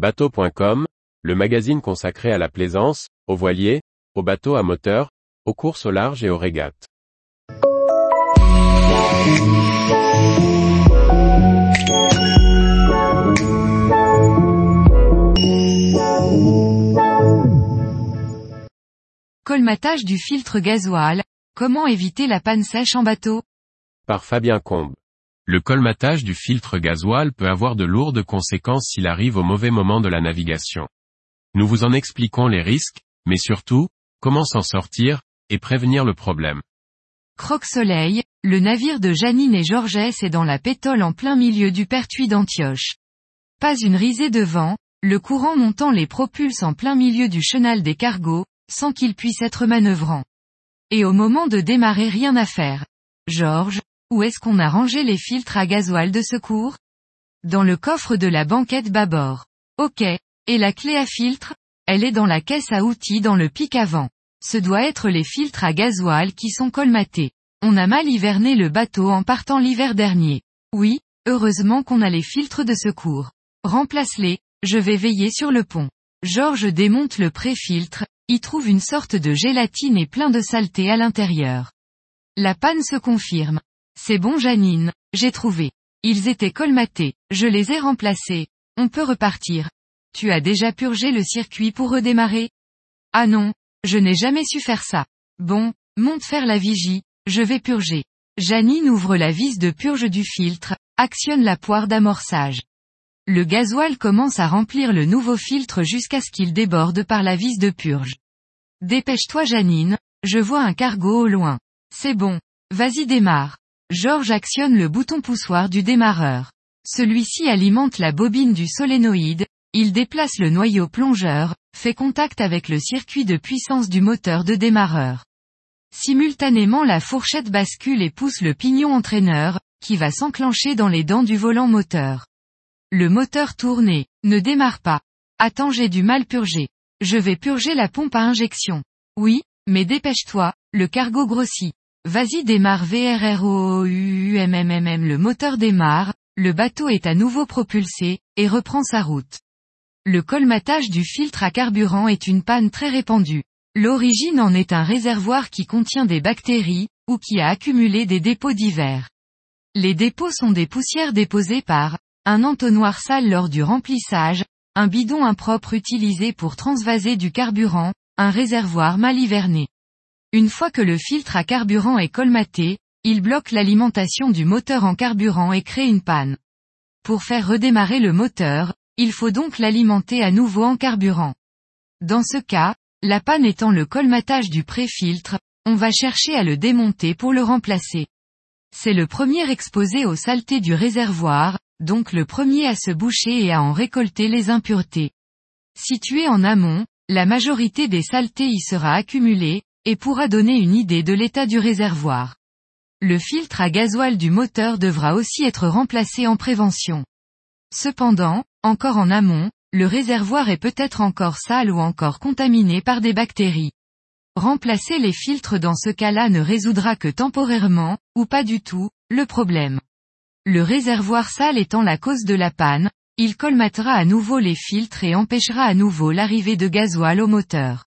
Bateau.com, le magazine consacré à la plaisance, aux voiliers, aux bateaux à moteur, aux courses au large et aux régates. Colmatage du filtre gasoil, comment éviter la panne sèche en bateau? Par Fabien Combe. Le colmatage du filtre gasoil peut avoir de lourdes conséquences s'il arrive au mauvais moment de la navigation. Nous vous en expliquons les risques, mais surtout, comment s'en sortir, et prévenir le problème. Croque-Soleil, le navire de Janine et Georges est dans la pétole en plein milieu du pertuis d'Antioche. Pas une risée de vent, le courant montant les propulse en plein milieu du chenal des cargos, sans qu'ils puissent être manœuvrants. Et au moment de démarrer rien à faire. Georges, où est-ce qu'on a rangé les filtres à gasoil de secours? Dans le coffre de la banquette bâbord. Ok. Et la clé à filtre? Elle est dans la caisse à outils dans le pic avant. Ce doit être les filtres à gasoil qui sont colmatés. On a mal hiverné le bateau en partant l'hiver dernier. Oui, heureusement qu'on a les filtres de secours. Remplace-les, je vais veiller sur le pont. Georges démonte le pré-filtre, y trouve une sorte de gélatine et plein de saleté à l'intérieur. La panne se confirme. C'est bon Janine, j'ai trouvé. Ils étaient colmatés, je les ai remplacés. On peut repartir. Tu as déjà purgé le circuit pour redémarrer? Ah non, je n'ai jamais su faire ça. Bon, monte faire la vigie, je vais purger. Janine ouvre la vis de purge du filtre, actionne la poire d'amorçage. Le gasoil commence à remplir le nouveau filtre jusqu'à ce qu'il déborde par la vis de purge. Dépêche-toi Janine, je vois un cargo au loin. C'est bon. Vas-y démarre. Georges actionne le bouton poussoir du démarreur. Celui-ci alimente la bobine du solénoïde, il déplace le noyau plongeur, fait contact avec le circuit de puissance du moteur de démarreur. Simultanément la fourchette bascule et pousse le pignon entraîneur, qui va s'enclencher dans les dents du volant moteur. Le moteur tourne et, ne démarre pas. Attends j'ai du mal purger. Je vais purger la pompe à injection. Oui, mais dépêche-toi, le cargo grossit. Vas-y démarre VRROUUMMMM le moteur démarre, le bateau est à nouveau propulsé, et reprend sa route. Le colmatage du filtre à carburant est une panne très répandue. L'origine en est un réservoir qui contient des bactéries, ou qui a accumulé des dépôts divers. Les dépôts sont des poussières déposées par, un entonnoir sale lors du remplissage, un bidon impropre utilisé pour transvaser du carburant, un réservoir mal hiverné. Une fois que le filtre à carburant est colmaté, il bloque l'alimentation du moteur en carburant et crée une panne. Pour faire redémarrer le moteur, il faut donc l'alimenter à nouveau en carburant. Dans ce cas, la panne étant le colmatage du pré-filtre, on va chercher à le démonter pour le remplacer. C'est le premier exposé aux saletés du réservoir, donc le premier à se boucher et à en récolter les impuretés. Situé en amont, la majorité des saletés y sera accumulée, et pourra donner une idée de l'état du réservoir. Le filtre à gasoil du moteur devra aussi être remplacé en prévention. Cependant, encore en amont, le réservoir est peut-être encore sale ou encore contaminé par des bactéries. Remplacer les filtres dans ce cas-là ne résoudra que temporairement, ou pas du tout, le problème. Le réservoir sale étant la cause de la panne, il colmatera à nouveau les filtres et empêchera à nouveau l'arrivée de gasoil au moteur.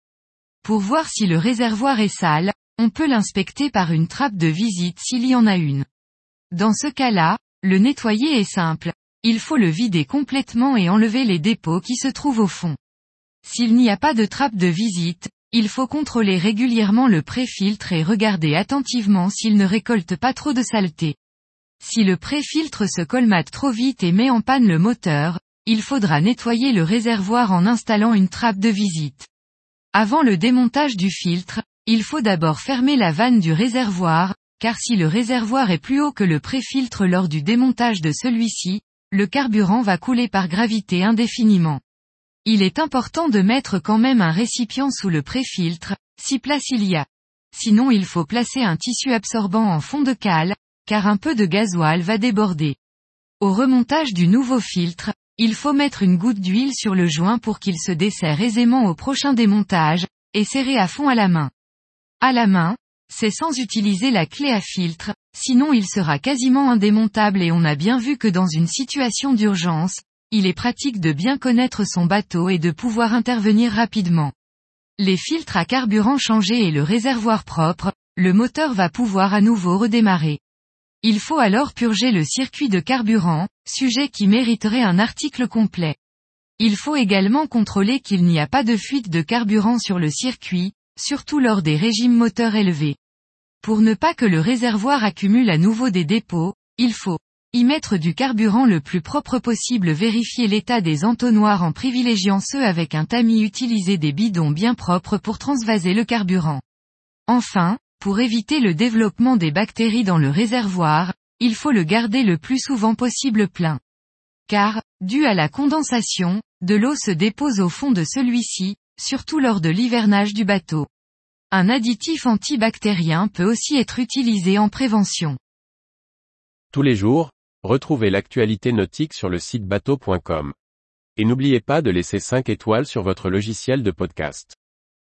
Pour voir si le réservoir est sale, on peut l'inspecter par une trappe de visite s'il y en a une. Dans ce cas-là, le nettoyer est simple. Il faut le vider complètement et enlever les dépôts qui se trouvent au fond. S'il n'y a pas de trappe de visite, il faut contrôler régulièrement le pré-filtre et regarder attentivement s'il ne récolte pas trop de saleté. Si le pré-filtre se colmate trop vite et met en panne le moteur, il faudra nettoyer le réservoir en installant une trappe de visite. Avant le démontage du filtre, il faut d'abord fermer la vanne du réservoir, car si le réservoir est plus haut que le pré-filtre lors du démontage de celui-ci, le carburant va couler par gravité indéfiniment. Il est important de mettre quand même un récipient sous le pré-filtre, si place il y a. Sinon il faut placer un tissu absorbant en fond de cale, car un peu de gasoil va déborder. Au remontage du nouveau filtre, il faut mettre une goutte d'huile sur le joint pour qu'il se desserre aisément au prochain démontage, et serrer à fond à la main. À la main, c'est sans utiliser la clé à filtre, sinon il sera quasiment indémontable et on a bien vu que dans une situation d'urgence, il est pratique de bien connaître son bateau et de pouvoir intervenir rapidement. Les filtres à carburant changés et le réservoir propre, le moteur va pouvoir à nouveau redémarrer. Il faut alors purger le circuit de carburant, sujet qui mériterait un article complet. Il faut également contrôler qu'il n'y a pas de fuite de carburant sur le circuit, surtout lors des régimes moteurs élevés. Pour ne pas que le réservoir accumule à nouveau des dépôts, il faut y mettre du carburant le plus propre possible vérifier l'état des entonnoirs en privilégiant ceux avec un tamis utiliser des bidons bien propres pour transvaser le carburant. Enfin, pour éviter le développement des bactéries dans le réservoir, il faut le garder le plus souvent possible plein. Car, dû à la condensation, de l'eau se dépose au fond de celui-ci, surtout lors de l'hivernage du bateau. Un additif antibactérien peut aussi être utilisé en prévention. Tous les jours, Retrouvez l'actualité nautique sur le site bateau.com. Et n'oubliez pas de laisser 5 étoiles sur votre logiciel de podcast.